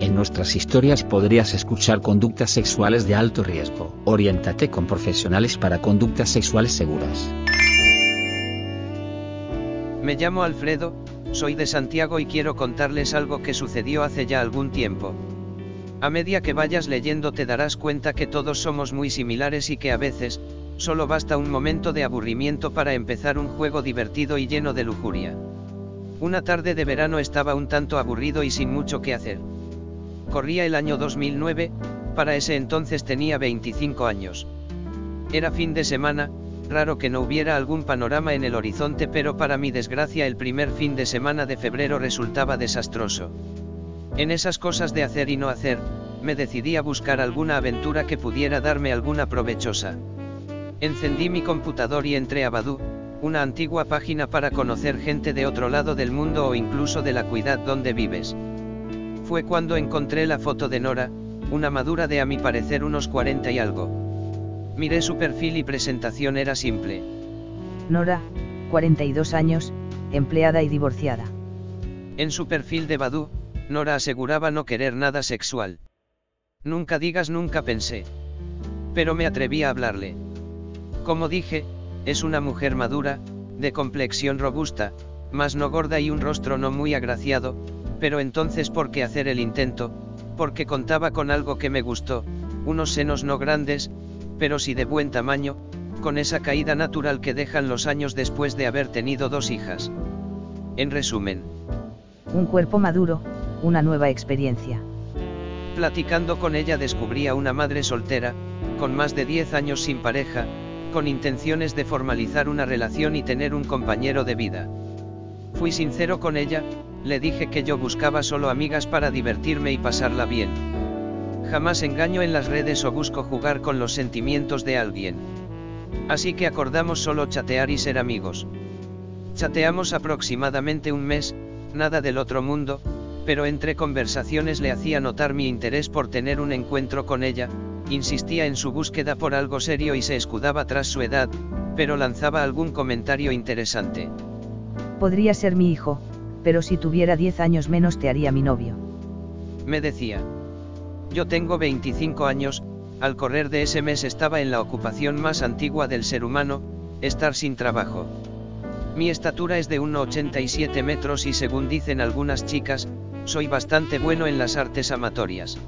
En nuestras historias podrías escuchar conductas sexuales de alto riesgo. Oriéntate con profesionales para conductas sexuales seguras. Me llamo Alfredo, soy de Santiago y quiero contarles algo que sucedió hace ya algún tiempo. A medida que vayas leyendo te darás cuenta que todos somos muy similares y que a veces, solo basta un momento de aburrimiento para empezar un juego divertido y lleno de lujuria. Una tarde de verano estaba un tanto aburrido y sin mucho que hacer. Corría el año 2009, para ese entonces tenía 25 años. Era fin de semana, raro que no hubiera algún panorama en el horizonte pero para mi desgracia el primer fin de semana de febrero resultaba desastroso. En esas cosas de hacer y no hacer, me decidí a buscar alguna aventura que pudiera darme alguna provechosa. Encendí mi computador y entré a Badu, una antigua página para conocer gente de otro lado del mundo o incluso de la cuidad donde vives. Fue cuando encontré la foto de Nora, una madura de a mi parecer unos 40 y algo. Miré su perfil y presentación era simple. Nora, 42 años, empleada y divorciada. En su perfil de Badu, Nora aseguraba no querer nada sexual. Nunca digas nunca pensé. Pero me atreví a hablarle. Como dije, es una mujer madura, de complexión robusta, más no gorda y un rostro no muy agraciado, pero entonces ¿por qué hacer el intento? Porque contaba con algo que me gustó, unos senos no grandes, pero sí de buen tamaño, con esa caída natural que dejan los años después de haber tenido dos hijas. En resumen. Un cuerpo maduro, una nueva experiencia. Platicando con ella descubrí a una madre soltera, con más de 10 años sin pareja, con intenciones de formalizar una relación y tener un compañero de vida. Fui sincero con ella, le dije que yo buscaba solo amigas para divertirme y pasarla bien. Jamás engaño en las redes o busco jugar con los sentimientos de alguien. Así que acordamos solo chatear y ser amigos. Chateamos aproximadamente un mes, nada del otro mundo, pero entre conversaciones le hacía notar mi interés por tener un encuentro con ella, insistía en su búsqueda por algo serio y se escudaba tras su edad, pero lanzaba algún comentario interesante. Podría ser mi hijo, pero si tuviera 10 años menos te haría mi novio. Me decía. Yo tengo 25 años, al correr de ese mes estaba en la ocupación más antigua del ser humano, estar sin trabajo. Mi estatura es de 1,87 metros y según dicen algunas chicas, soy bastante bueno en las artes amatorias.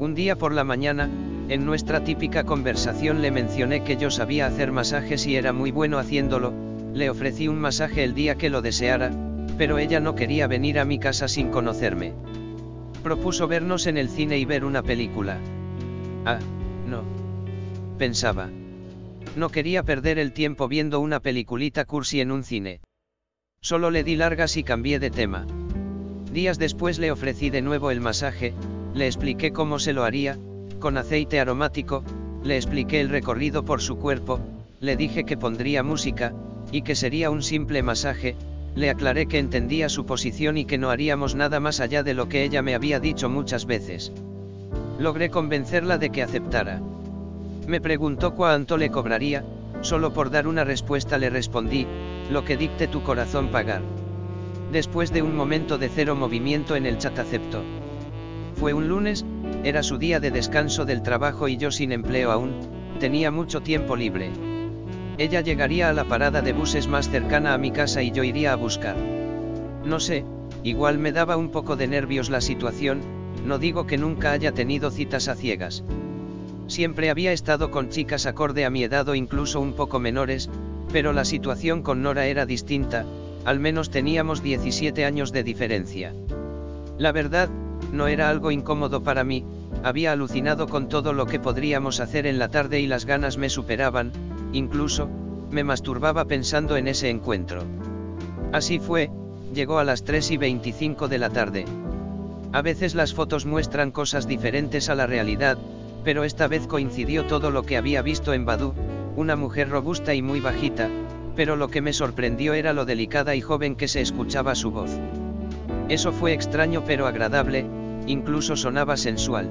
Un día por la mañana, en nuestra típica conversación le mencioné que yo sabía hacer masajes y era muy bueno haciéndolo, le ofrecí un masaje el día que lo deseara, pero ella no quería venir a mi casa sin conocerme. Propuso vernos en el cine y ver una película. Ah, no. Pensaba. No quería perder el tiempo viendo una peliculita cursi en un cine. Solo le di largas y cambié de tema. Días después le ofrecí de nuevo el masaje, le expliqué cómo se lo haría, con aceite aromático, le expliqué el recorrido por su cuerpo, le dije que pondría música, y que sería un simple masaje, le aclaré que entendía su posición y que no haríamos nada más allá de lo que ella me había dicho muchas veces. Logré convencerla de que aceptara. Me preguntó cuánto le cobraría, solo por dar una respuesta le respondí, lo que dicte tu corazón pagar. Después de un momento de cero movimiento en el chat aceptó. Fue un lunes, era su día de descanso del trabajo y yo sin empleo aún, tenía mucho tiempo libre. Ella llegaría a la parada de buses más cercana a mi casa y yo iría a buscar. No sé, igual me daba un poco de nervios la situación, no digo que nunca haya tenido citas a ciegas. Siempre había estado con chicas acorde a mi edad o incluso un poco menores, pero la situación con Nora era distinta, al menos teníamos 17 años de diferencia. La verdad, no era algo incómodo para mí, había alucinado con todo lo que podríamos hacer en la tarde y las ganas me superaban, incluso, me masturbaba pensando en ese encuentro. Así fue, llegó a las 3 y 25 de la tarde. A veces las fotos muestran cosas diferentes a la realidad, pero esta vez coincidió todo lo que había visto en Badu, una mujer robusta y muy bajita, pero lo que me sorprendió era lo delicada y joven que se escuchaba su voz. Eso fue extraño pero agradable, incluso sonaba sensual.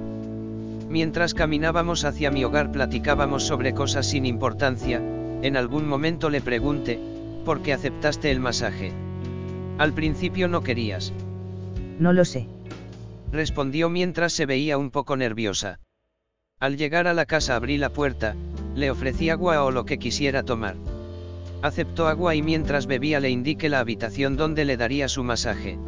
Mientras caminábamos hacia mi hogar platicábamos sobre cosas sin importancia, en algún momento le pregunté, ¿por qué aceptaste el masaje? Al principio no querías. No lo sé. Respondió mientras se veía un poco nerviosa. Al llegar a la casa abrí la puerta, le ofrecí agua o lo que quisiera tomar. Aceptó agua y mientras bebía le indiqué la habitación donde le daría su masaje.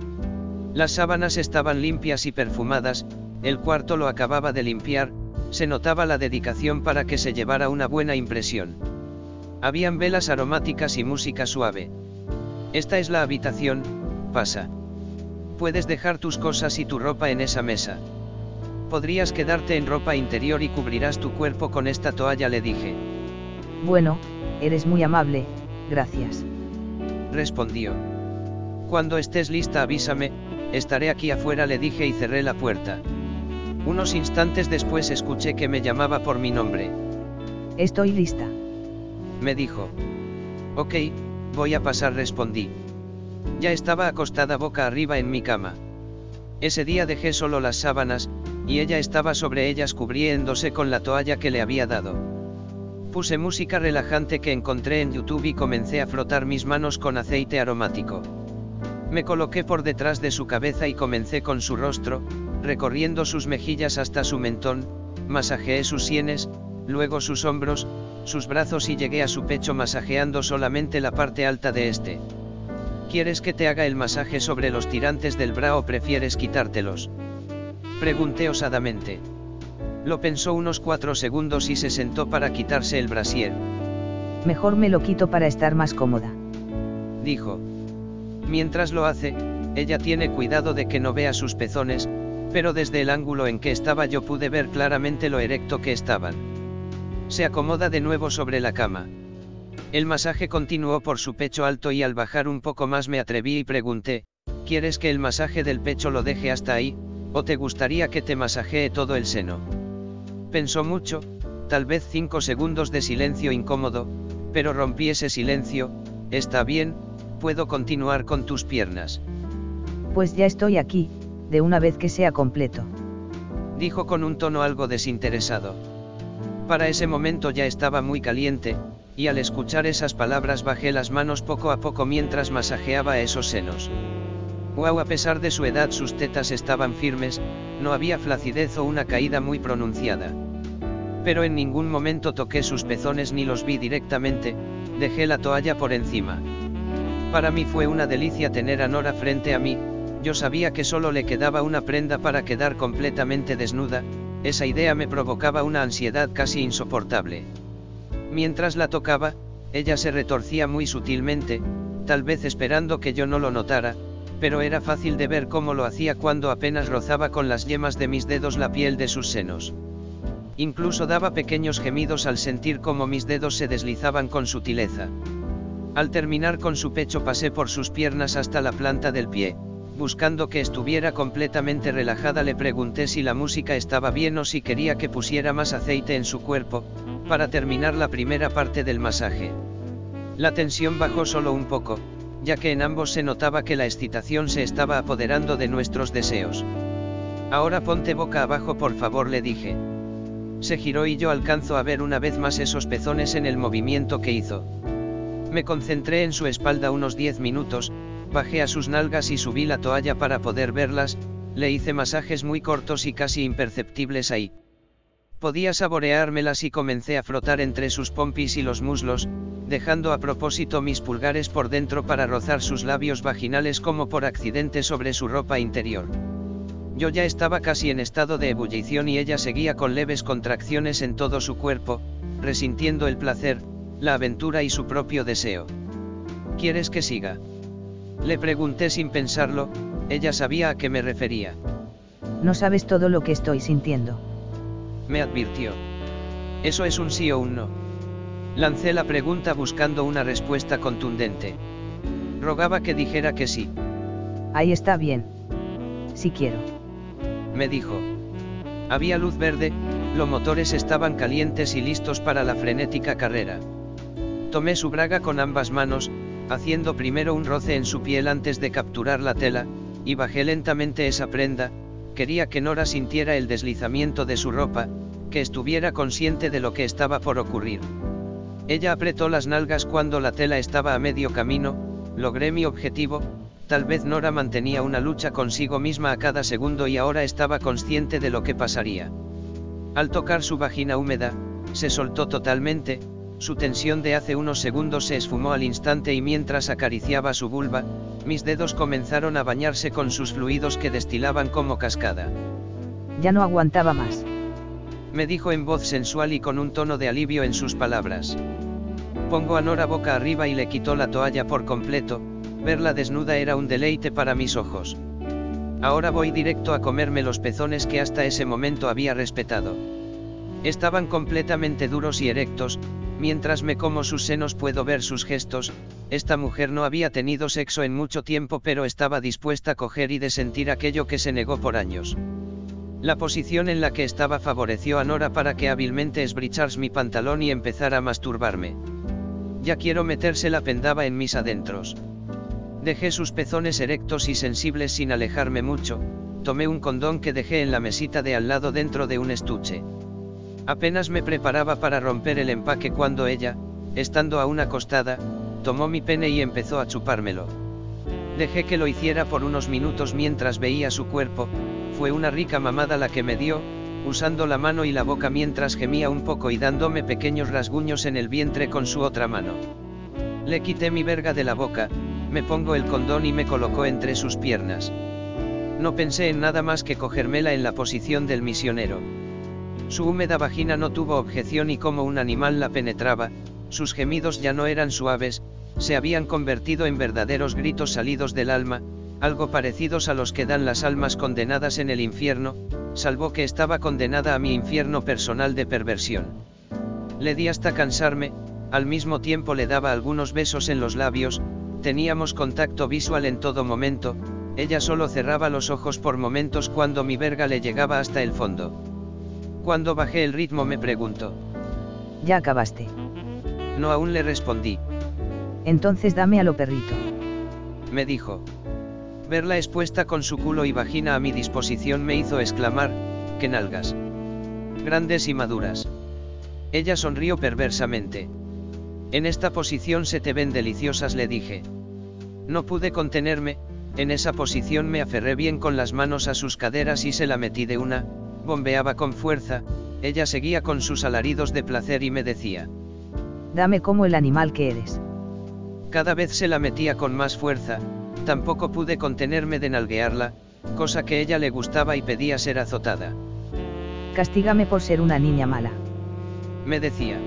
Las sábanas estaban limpias y perfumadas, el cuarto lo acababa de limpiar, se notaba la dedicación para que se llevara una buena impresión. Habían velas aromáticas y música suave. Esta es la habitación, pasa. Puedes dejar tus cosas y tu ropa en esa mesa. Podrías quedarte en ropa interior y cubrirás tu cuerpo con esta toalla, le dije. Bueno, eres muy amable, gracias. Respondió. Cuando estés lista avísame, estaré aquí afuera, le dije y cerré la puerta. Unos instantes después escuché que me llamaba por mi nombre. Estoy lista. Me dijo. Ok, voy a pasar, respondí. Ya estaba acostada boca arriba en mi cama. Ese día dejé solo las sábanas, y ella estaba sobre ellas cubriéndose con la toalla que le había dado. Puse música relajante que encontré en YouTube y comencé a frotar mis manos con aceite aromático. Me coloqué por detrás de su cabeza y comencé con su rostro, recorriendo sus mejillas hasta su mentón, masajeé sus sienes, luego sus hombros, sus brazos y llegué a su pecho masajeando solamente la parte alta de este. ¿Quieres que te haga el masaje sobre los tirantes del bra o prefieres quitártelos? Pregunté osadamente. Lo pensó unos cuatro segundos y se sentó para quitarse el brasier. Mejor me lo quito para estar más cómoda. Dijo. Mientras lo hace, ella tiene cuidado de que no vea sus pezones, pero desde el ángulo en que estaba yo pude ver claramente lo erecto que estaban. Se acomoda de nuevo sobre la cama. El masaje continuó por su pecho alto y al bajar un poco más me atreví y pregunté, ¿quieres que el masaje del pecho lo deje hasta ahí, o te gustaría que te masajee todo el seno? Pensó mucho, tal vez cinco segundos de silencio incómodo, pero rompí ese silencio, está bien, puedo continuar con tus piernas. Pues ya estoy aquí, de una vez que sea completo. Dijo con un tono algo desinteresado. Para ese momento ya estaba muy caliente, y al escuchar esas palabras bajé las manos poco a poco mientras masajeaba esos senos. Wow, a pesar de su edad sus tetas estaban firmes, no había flacidez o una caída muy pronunciada. Pero en ningún momento toqué sus pezones ni los vi directamente, dejé la toalla por encima. Para mí fue una delicia tener a Nora frente a mí, yo sabía que solo le quedaba una prenda para quedar completamente desnuda, esa idea me provocaba una ansiedad casi insoportable. Mientras la tocaba, ella se retorcía muy sutilmente, tal vez esperando que yo no lo notara, pero era fácil de ver cómo lo hacía cuando apenas rozaba con las yemas de mis dedos la piel de sus senos. Incluso daba pequeños gemidos al sentir cómo mis dedos se deslizaban con sutileza. Al terminar con su pecho pasé por sus piernas hasta la planta del pie, buscando que estuviera completamente relajada le pregunté si la música estaba bien o si quería que pusiera más aceite en su cuerpo, para terminar la primera parte del masaje. La tensión bajó solo un poco, ya que en ambos se notaba que la excitación se estaba apoderando de nuestros deseos. Ahora ponte boca abajo por favor le dije. Se giró y yo alcanzo a ver una vez más esos pezones en el movimiento que hizo. Me concentré en su espalda unos 10 minutos, bajé a sus nalgas y subí la toalla para poder verlas, le hice masajes muy cortos y casi imperceptibles ahí. Podía saboreármelas y comencé a frotar entre sus pompis y los muslos, dejando a propósito mis pulgares por dentro para rozar sus labios vaginales como por accidente sobre su ropa interior. Yo ya estaba casi en estado de ebullición y ella seguía con leves contracciones en todo su cuerpo, resintiendo el placer, la aventura y su propio deseo. ¿Quieres que siga? Le pregunté sin pensarlo, ella sabía a qué me refería. No sabes todo lo que estoy sintiendo me advirtió. Eso es un sí o un no. Lancé la pregunta buscando una respuesta contundente. Rogaba que dijera que sí. Ahí está bien. Si quiero. me dijo. Había luz verde, los motores estaban calientes y listos para la frenética carrera. Tomé su braga con ambas manos, haciendo primero un roce en su piel antes de capturar la tela, y bajé lentamente esa prenda, quería que Nora sintiera el deslizamiento de su ropa, que estuviera consciente de lo que estaba por ocurrir. Ella apretó las nalgas cuando la tela estaba a medio camino, logré mi objetivo, tal vez Nora mantenía una lucha consigo misma a cada segundo y ahora estaba consciente de lo que pasaría. Al tocar su vagina húmeda, se soltó totalmente, su tensión de hace unos segundos se esfumó al instante y mientras acariciaba su vulva, mis dedos comenzaron a bañarse con sus fluidos que destilaban como cascada. Ya no aguantaba más. Me dijo en voz sensual y con un tono de alivio en sus palabras. Pongo a Nora boca arriba y le quitó la toalla por completo, verla desnuda era un deleite para mis ojos. Ahora voy directo a comerme los pezones que hasta ese momento había respetado. Estaban completamente duros y erectos, Mientras me como sus senos puedo ver sus gestos, esta mujer no había tenido sexo en mucho tiempo pero estaba dispuesta a coger y de sentir aquello que se negó por años. La posición en la que estaba favoreció a Nora para que hábilmente esbrichars mi pantalón y empezara a masturbarme. Ya quiero meterse la pendaba en mis adentros. Dejé sus pezones erectos y sensibles sin alejarme mucho, tomé un condón que dejé en la mesita de al lado dentro de un estuche. Apenas me preparaba para romper el empaque cuando ella, estando aún acostada, tomó mi pene y empezó a chupármelo. Dejé que lo hiciera por unos minutos mientras veía su cuerpo, fue una rica mamada la que me dio, usando la mano y la boca mientras gemía un poco y dándome pequeños rasguños en el vientre con su otra mano. Le quité mi verga de la boca, me pongo el condón y me colocó entre sus piernas. No pensé en nada más que cogérmela en la posición del misionero. Su húmeda vagina no tuvo objeción y como un animal la penetraba, sus gemidos ya no eran suaves, se habían convertido en verdaderos gritos salidos del alma, algo parecidos a los que dan las almas condenadas en el infierno, salvo que estaba condenada a mi infierno personal de perversión. Le di hasta cansarme, al mismo tiempo le daba algunos besos en los labios, teníamos contacto visual en todo momento, ella solo cerraba los ojos por momentos cuando mi verga le llegaba hasta el fondo. Cuando bajé el ritmo me preguntó. ¿Ya acabaste? No aún le respondí. Entonces dame a lo perrito. Me dijo. Verla expuesta con su culo y vagina a mi disposición me hizo exclamar, que nalgas. Grandes y maduras. Ella sonrió perversamente. En esta posición se te ven deliciosas, le dije. No pude contenerme, en esa posición me aferré bien con las manos a sus caderas y se la metí de una, bombeaba con fuerza, ella seguía con sus alaridos de placer y me decía. Dame como el animal que eres. Cada vez se la metía con más fuerza, tampoco pude contenerme de nalguearla, cosa que ella le gustaba y pedía ser azotada. Castígame por ser una niña mala. Me decía.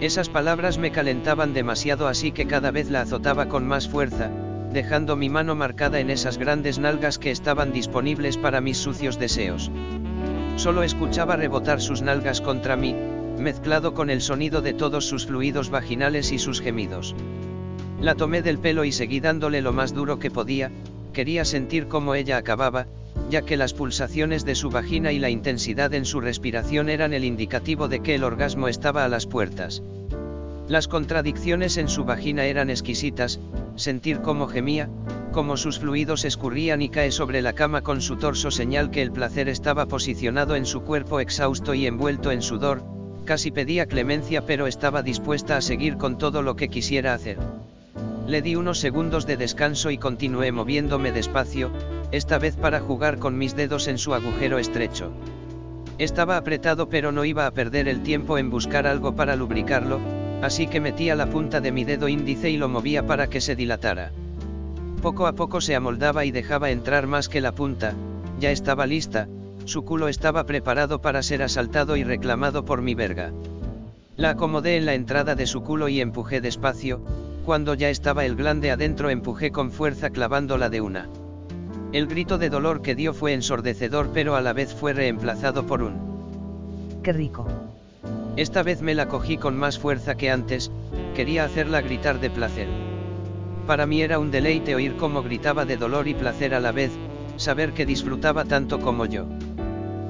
Esas palabras me calentaban demasiado así que cada vez la azotaba con más fuerza, dejando mi mano marcada en esas grandes nalgas que estaban disponibles para mis sucios deseos. Solo escuchaba rebotar sus nalgas contra mí, mezclado con el sonido de todos sus fluidos vaginales y sus gemidos. La tomé del pelo y seguí dándole lo más duro que podía, quería sentir cómo ella acababa, ya que las pulsaciones de su vagina y la intensidad en su respiración eran el indicativo de que el orgasmo estaba a las puertas. Las contradicciones en su vagina eran exquisitas, sentir cómo gemía, como sus fluidos escurrían y cae sobre la cama con su torso señal que el placer estaba posicionado en su cuerpo exhausto y envuelto en sudor, casi pedía clemencia pero estaba dispuesta a seguir con todo lo que quisiera hacer. Le di unos segundos de descanso y continué moviéndome despacio, esta vez para jugar con mis dedos en su agujero estrecho. Estaba apretado pero no iba a perder el tiempo en buscar algo para lubricarlo, así que metía la punta de mi dedo índice y lo movía para que se dilatara. Poco a poco se amoldaba y dejaba entrar más que la punta, ya estaba lista, su culo estaba preparado para ser asaltado y reclamado por mi verga. La acomodé en la entrada de su culo y empujé despacio, cuando ya estaba el glande adentro empujé con fuerza clavándola de una. El grito de dolor que dio fue ensordecedor pero a la vez fue reemplazado por un... ¡Qué rico! Esta vez me la cogí con más fuerza que antes, quería hacerla gritar de placer. Para mí era un deleite oír cómo gritaba de dolor y placer a la vez, saber que disfrutaba tanto como yo.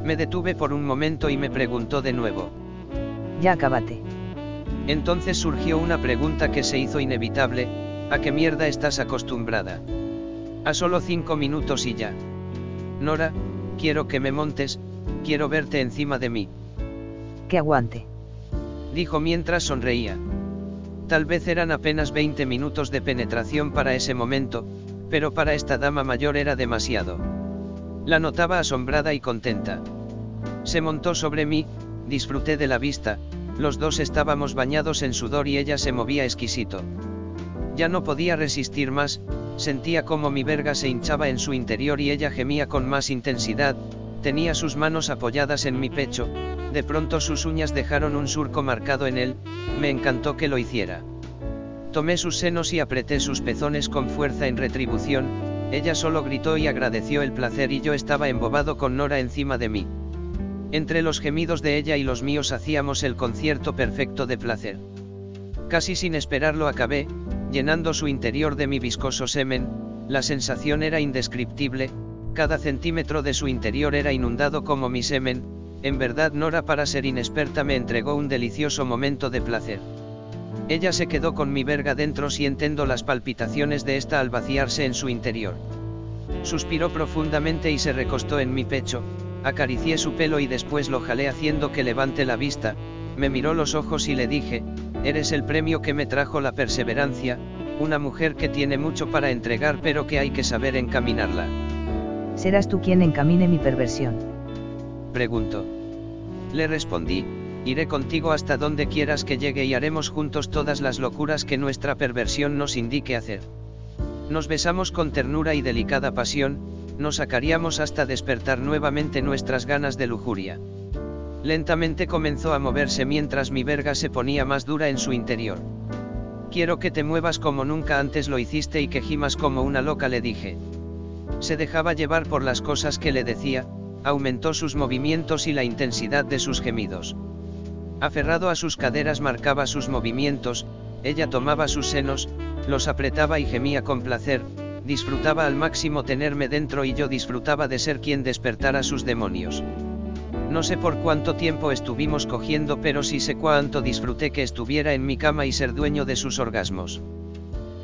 Me detuve por un momento y me preguntó de nuevo. Ya acabate. Entonces surgió una pregunta que se hizo inevitable, ¿a qué mierda estás acostumbrada? A solo cinco minutos y ya. Nora, quiero que me montes, quiero verte encima de mí. Que aguante. Dijo mientras sonreía. Tal vez eran apenas 20 minutos de penetración para ese momento, pero para esta dama mayor era demasiado. La notaba asombrada y contenta. Se montó sobre mí, disfruté de la vista, los dos estábamos bañados en sudor y ella se movía exquisito. Ya no podía resistir más, sentía como mi verga se hinchaba en su interior y ella gemía con más intensidad, tenía sus manos apoyadas en mi pecho, de pronto sus uñas dejaron un surco marcado en él, me encantó que lo hiciera. Tomé sus senos y apreté sus pezones con fuerza en retribución, ella solo gritó y agradeció el placer y yo estaba embobado con Nora encima de mí. Entre los gemidos de ella y los míos hacíamos el concierto perfecto de placer. Casi sin esperarlo acabé, llenando su interior de mi viscoso semen, la sensación era indescriptible, cada centímetro de su interior era inundado como mi semen, en verdad Nora para ser inexperta me entregó un delicioso momento de placer. Ella se quedó con mi verga dentro sientiendo las palpitaciones de esta al vaciarse en su interior. Suspiró profundamente y se recostó en mi pecho, acaricié su pelo y después lo jalé haciendo que levante la vista, me miró los ojos y le dije, eres el premio que me trajo la perseverancia, una mujer que tiene mucho para entregar pero que hay que saber encaminarla. Serás tú quien encamine mi perversión. Preguntó. Le respondí, iré contigo hasta donde quieras que llegue y haremos juntos todas las locuras que nuestra perversión nos indique hacer. Nos besamos con ternura y delicada pasión, nos sacaríamos hasta despertar nuevamente nuestras ganas de lujuria. Lentamente comenzó a moverse mientras mi verga se ponía más dura en su interior. Quiero que te muevas como nunca antes lo hiciste y que gimas como una loca le dije. Se dejaba llevar por las cosas que le decía, aumentó sus movimientos y la intensidad de sus gemidos. Aferrado a sus caderas marcaba sus movimientos, ella tomaba sus senos, los apretaba y gemía con placer, disfrutaba al máximo tenerme dentro y yo disfrutaba de ser quien despertara sus demonios. No sé por cuánto tiempo estuvimos cogiendo pero sí sé cuánto disfruté que estuviera en mi cama y ser dueño de sus orgasmos.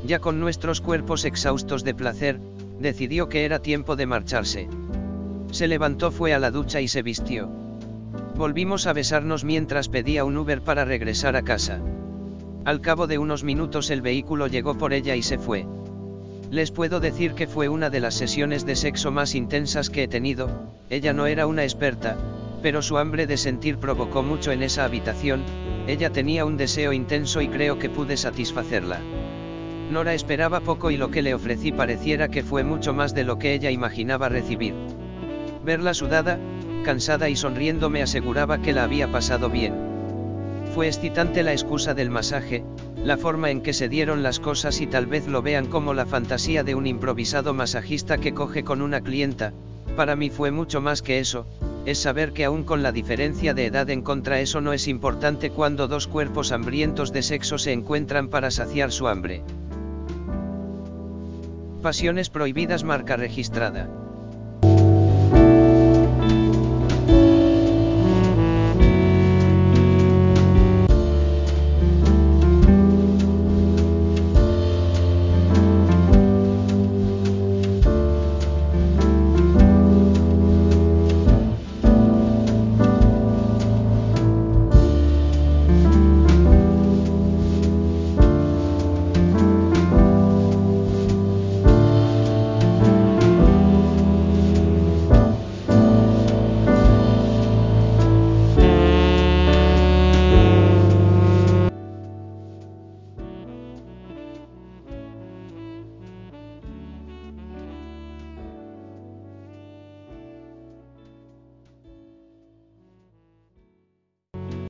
Ya con nuestros cuerpos exhaustos de placer, decidió que era tiempo de marcharse. Se levantó, fue a la ducha y se vistió. Volvimos a besarnos mientras pedía un Uber para regresar a casa. Al cabo de unos minutos el vehículo llegó por ella y se fue. Les puedo decir que fue una de las sesiones de sexo más intensas que he tenido, ella no era una experta, pero su hambre de sentir provocó mucho en esa habitación, ella tenía un deseo intenso y creo que pude satisfacerla. Nora esperaba poco y lo que le ofrecí pareciera que fue mucho más de lo que ella imaginaba recibir. Verla sudada, cansada y sonriendo me aseguraba que la había pasado bien. Fue excitante la excusa del masaje, la forma en que se dieron las cosas y tal vez lo vean como la fantasía de un improvisado masajista que coge con una clienta, para mí fue mucho más que eso, es saber que aún con la diferencia de edad en contra eso no es importante cuando dos cuerpos hambrientos de sexo se encuentran para saciar su hambre. Pasiones prohibidas marca registrada.